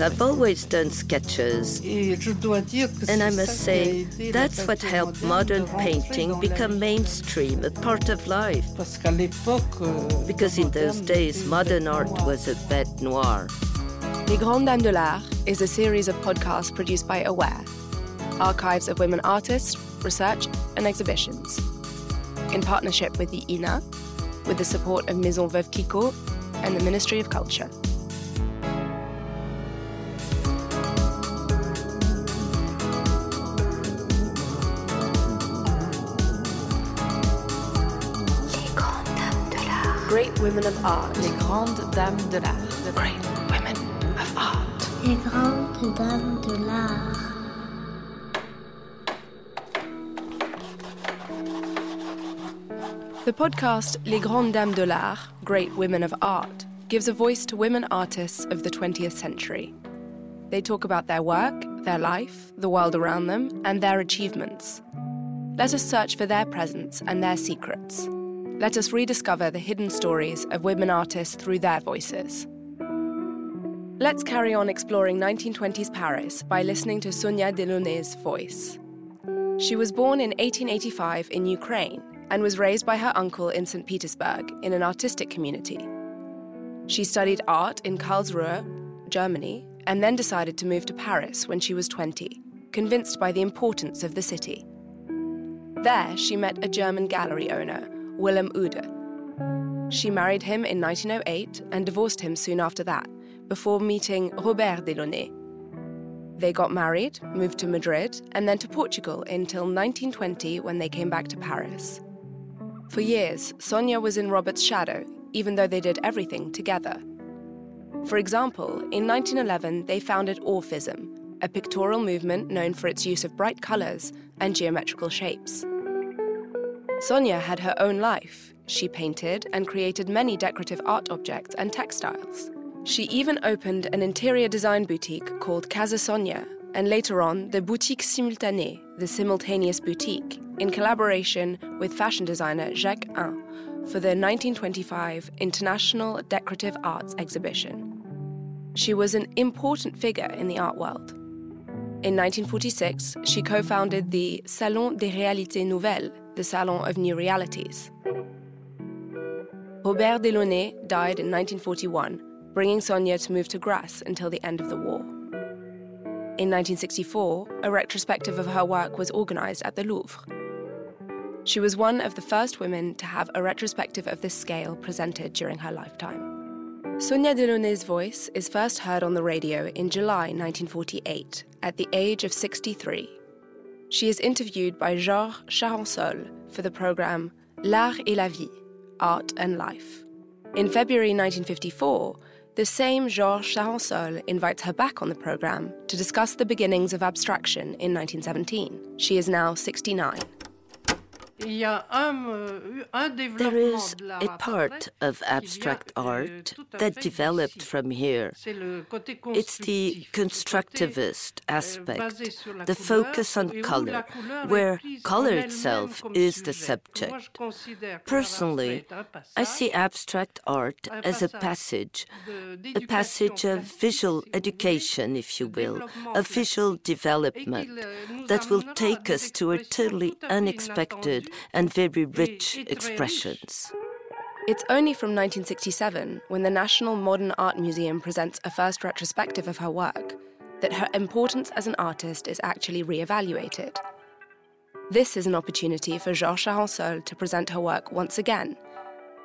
I've always done sketches. And I must say, that's what helped modern painting become mainstream, a part of life. Euh, Because in those days, modern art was a bête noire. Les Grandes Dames de l'Art is a series of podcasts produced by Aware, archives of women artists, research, and exhibitions. In partnership with the INA, with the support of Maison Veuve Clicquot and the Ministry of Culture. Women of art. Les grandes dames de l'art. Great women of art. Les grandes dames de l'art. The podcast Les Grandes Dames de l'Art, Great Women of Art, gives a voice to women artists of the 20th century. They talk about their work, their life, the world around them, and their achievements. Let us search for their presence and their secrets. Let us rediscover the hidden stories of women artists through their voices. Let's carry on exploring 1920s Paris by listening to Sonia Delaunay's voice. She was born in 1885 in Ukraine and was raised by her uncle in St. Petersburg in an artistic community. She studied art in Karlsruhe, Germany, and then decided to move to Paris when she was 20, convinced by the importance of the city. There, she met a German gallery owner, Wilhelm Uhde. She married him in 1908 and divorced him soon after that, before meeting Robert Delaunay. They got married, moved to Madrid, and then to Portugal until 1920 when they came back to Paris. For years, Sonia was in Robert's shadow, even though they did everything together. For example, in 1911, they founded Orphism, a pictorial movement known for its use of bright colors and geometrical shapes. Sonia had her own life. She painted and created many decorative art objects and textiles. She even opened an interior design boutique called Casa Sonia, and later on, the Boutique Simultanée, the simultaneous boutique, in collaboration with fashion designer Jacques Heim for the 1925 International Decorative Arts Exhibition. She was an important figure in the art world. In 1946, she co founded the Salon des Réalités Nouvelles, the Salon of New Realities. Robert Delaunay died in 1941, bringing Sonia to move to Grasse until the end of the war. In 1964, a retrospective of her work was organized at the Louvre. She was one of the first women to have a retrospective of this scale presented during her lifetime. Sonia Delaunay's voice is first heard on the radio in July 1948 at the age of 63. She is interviewed by Georges Charensol for the program L'Art et la Vie Art and Life. In February 1954, the same Georges Charensol invites her back on the program to discuss the beginnings of abstraction in 1917. She is now 69. There is a part of abstract art that developed from here. It's the constructivist aspect, the focus on color, where color itself is the subject. Personally, I see abstract art as a passage, a passage of visual education, if you will, of visual development that will take us to a totally unexpected and very rich expressions. It's only from 1967, when the National Modern Art Museum presents a first retrospective of her work, that her importance as an artist is actually re-evaluated. This is an opportunity for Georges Charensol to present her work once again,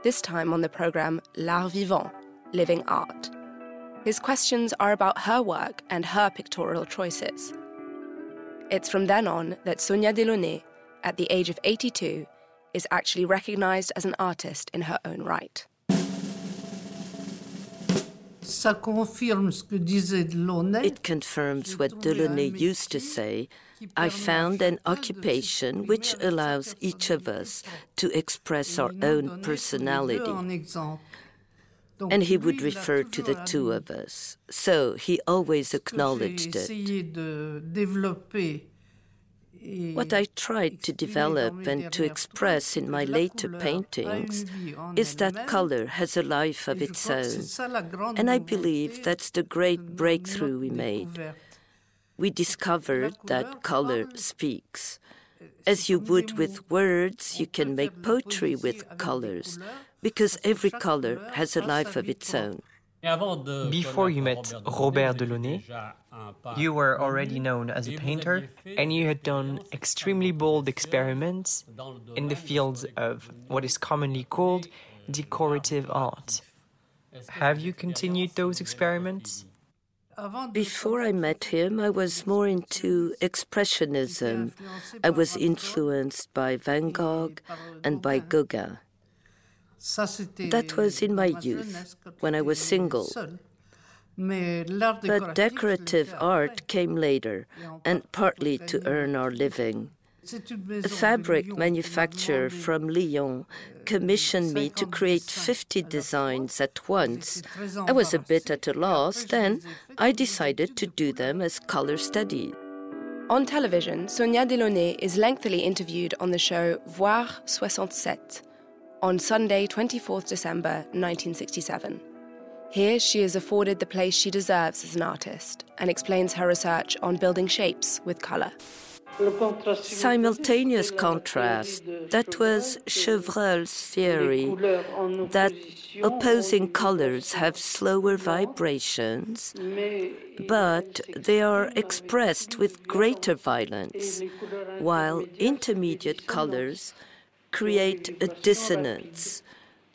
this time on the program L'Art Vivant, Living Art. His questions are about her work and her pictorial choices. It's from then on that Sonia Delaunay, at the age of 82, is actually recognized as an artist in her own right. It confirms what Delaunay used to say I found an occupation which allows each of us to express our own personality. And he would refer to the two of us. So he always acknowledged it. What I tried to develop and to express in my later paintings is that color has a life of its own. And I believe that's the great breakthrough we made. We discovered that color speaks. As you would with words, you can make poetry with colors, because every color has a life of its own. Before you met Robert Delaunay, you were already known as a painter, and you had done extremely bold experiments in the fields of what is commonly called decorative art. Have you continued those experiments? Before I met him, I was more into Expressionism. I was influenced by Van Gogh and by Gauguin. That was in my youth, when I was single. But decorative art came later, and partly to earn our living. A fabric manufacturer from Lyon commissioned me to create 50 designs at once. I was a bit at a loss, then I decided to do them as color studies. On television, Sonia Delaunay is lengthily interviewed on the show Voir 67 on Sunday, 24th December 1967. Here, she is afforded the place she deserves as an artist and explains her research on building shapes with colour. Simultaneous contrast, that was Chevreul's theory that opposing colors have slower vibrations, but they are expressed with greater violence, while intermediate colors create a dissonance.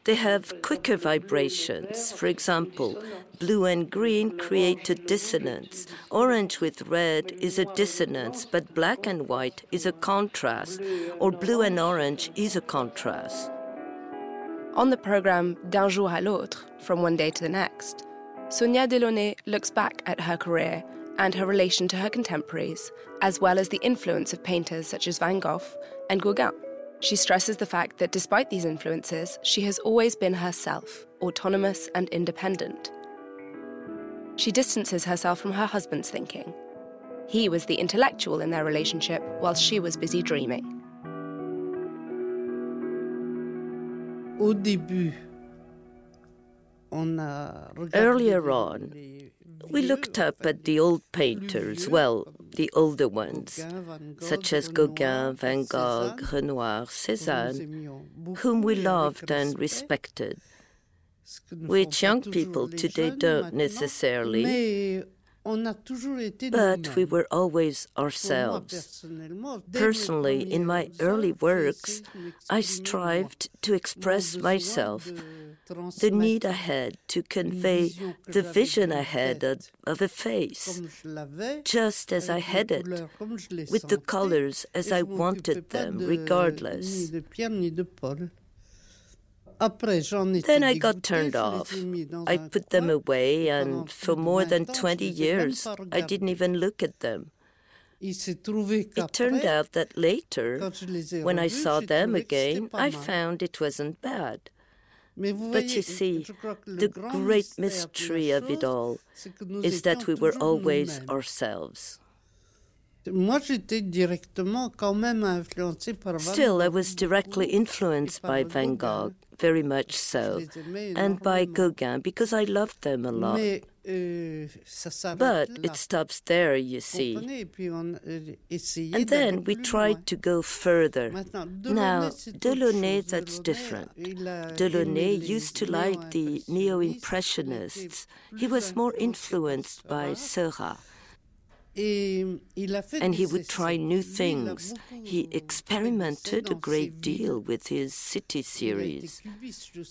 They have quicker vibrations. For example, blue and green create a dissonance. Orange with red is a dissonance, but black and white is a contrast, or blue and orange is a contrast. On the program D'un jour à l'autre, from one day to the next, Sonia Delaunay looks back at her career and her relation to her contemporaries, as well as the influence of painters such as Van Gogh and Gauguin. She stresses the fact that despite these influences, she has always been herself, autonomous and independent. She distances herself from her husband's thinking. He was the intellectual in their relationship, while she was busy dreaming. Earlier on, we looked up at the old painters, well, the older ones, such as Gauguin, Van Gogh, Renoir, Cézanne, whom we loved and respected, which young people today don't necessarily. But we were always ourselves. Personally, in my early works, I strived to express myself the need I had to convey the vision I had of, a face, just as I had it, with the colors as I wanted them, regardless. Then I got turned off. I put them away, and for more than 20 years, I didn't even look at them. It turned out that later, when I saw them again, I found it wasn't bad. But you see, the great mystery of it all is that we were always ourselves. Still, I was directly influenced by Van Gogh, very much so, and by Gauguin because I loved them a lot. But it stops there, you see. And then we tried to go further. Now, Delaunay, that's different. Delaunay used to like the neo Impressionists, he was more influenced by Seurat. And he would try new things. He experimented a great deal with his city series.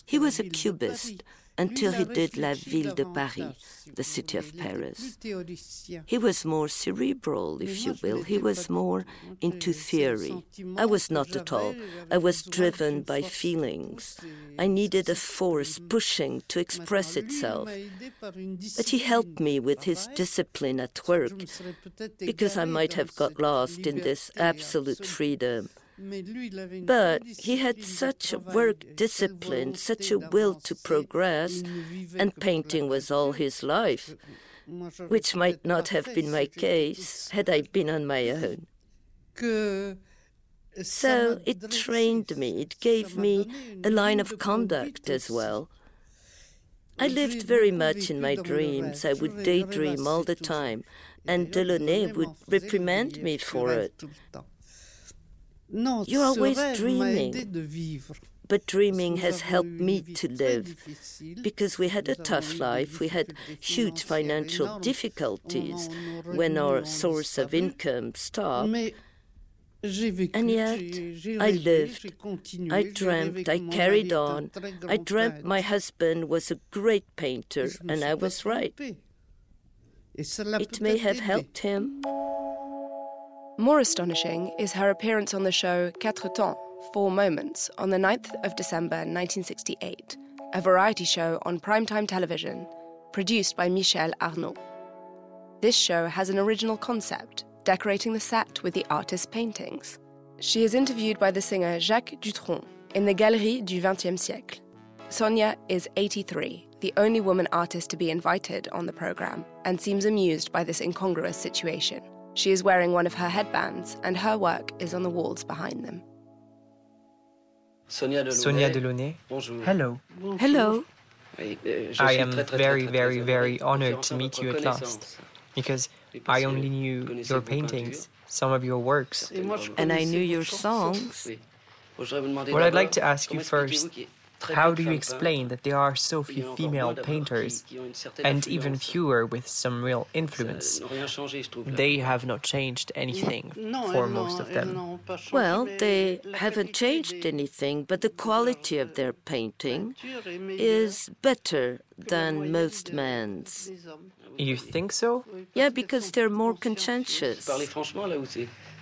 He was a cubist until he did La Ville de Paris, the city of Paris. He was more cerebral, if you will. He was more into theory. I was not at all. I was driven by feelings. I needed a force pushing to express itself. But he helped me with his discipline at work, because I might have got lost in this absolute freedom. But he had such a work discipline, such a will to progress, and painting was all his life, which might not have been my case had I been on my own. So it trained me, it gave me a line of conduct as well. I lived very much in my dreams. I would daydream all the time, and Delaunay would reprimand me for it. You're always dreaming. But dreaming has helped me to live because we had a tough life. We had huge financial difficulties when our source of income stopped. And yet, I lived, I dreamt, I carried on. I dreamt my husband was a great painter, and I was right. It may have helped him. More astonishing is her appearance on the show Quatre Temps, Four Moments, on the 9th of December 1968, a variety show on primetime television produced by Michel Arnaud. This show has an original concept decorating the set with the artist's paintings. She is interviewed by the singer Jacques Dutronc in the Galerie du XXe siècle. Sonia is 83, the only woman artist to be invited on the program, and seems amused by this incongruous situation. She is wearing one of her headbands, and her work is on the walls behind them. Sonia Delaunay. Sonia Delaunay. Hello. Hello. Euh, I am very, very, very honored to meet you at last because I only knew your paintings, some of your works. And I knew your songs. What I'd like to ask you first how do you explain that there are so few female painters, and even fewer with some real influence? They have not changed anything for most of them. Well, they haven't changed anything, but the quality of their painting is better than most men's. You think so? Yeah, because they're more conscientious.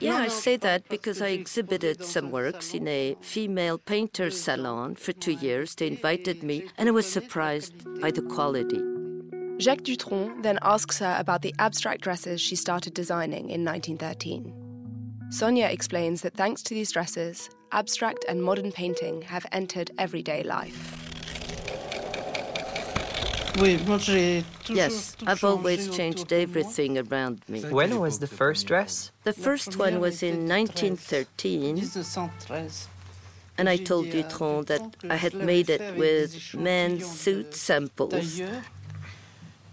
Yeah, I say that because I exhibited some works in a female painter's salon for two years. They invited me, and I was surprised by the quality. Jacques Dutronc then asks her about the abstract dresses she started designing in 1913. Sonia explains that thanks to these dresses, abstract and modern painting have entered everyday life. Yes, I've always changed everything around me. When was the first dress? The first one was in 1913. And I told Dutronc that I had made it with men's suit samples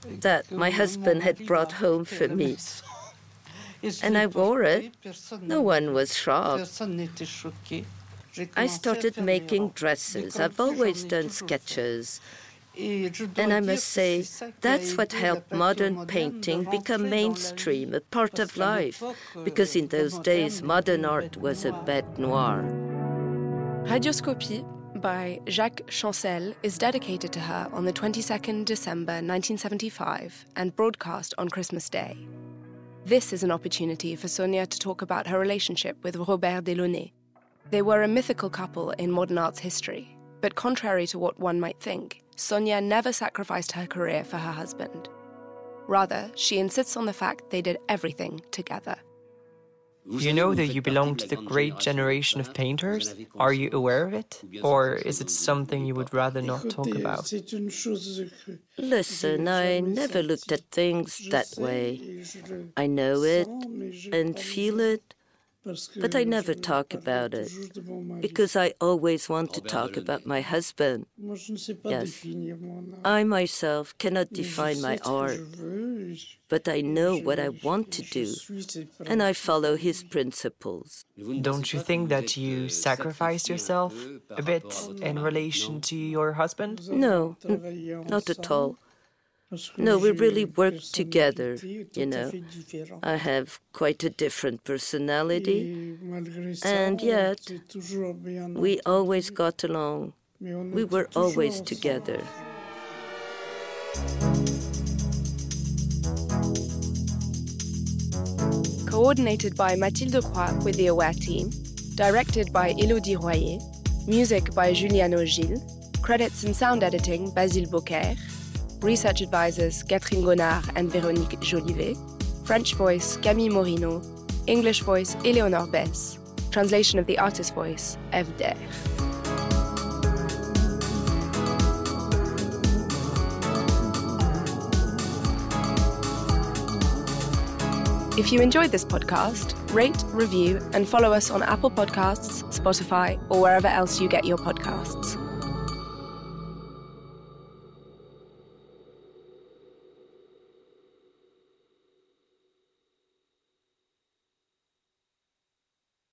that my husband had brought home for me. And I wore it. No one was shocked. I started making dresses. I've always done sketches. And I must say, that's what helped modern painting become mainstream, a part of life, because in those days modern art was a bête noire. Radioscopie by Jacques Chancel is dedicated to her on the 22nd December 1975 and broadcast on Christmas Day. This is an opportunity for Sonia to talk about her relationship with Robert Delaunay. They were a mythical couple in modern art's history, but contrary to what one might think, Sonia never sacrificed her career for her husband. Rather, she insists on the fact they did everything together. You know that you belong to the great generation of painters? Are you aware of it? Or is it something you would rather not talk about? Listen, I never looked at things that way. I know it and feel it, but I never talk about it because I always want to talk about my husband. Yes. I myself cannot define my art, but I know what I want to do, and I follow his principles. Don't you think that you sacrificed yourself a bit in relation to your husband? No, not at all. No, we really work together, you know. I have quite a different personality, and yet we always got along. We were always together. Coordinated by Mathilde Croix with the Aware team, directed by Elodie Royer, music by Juliano Gilles, credits and sound editing Basile Beaucaire, research advisors Catherine Gonard and Véronique Jolivet, French voice Camille Morino, English voice Eleonore Bess, translation of the artist voice Eve Der. If you enjoyed this podcast, rate, review, and follow us on Apple Podcasts, Spotify, or wherever else you get your podcasts.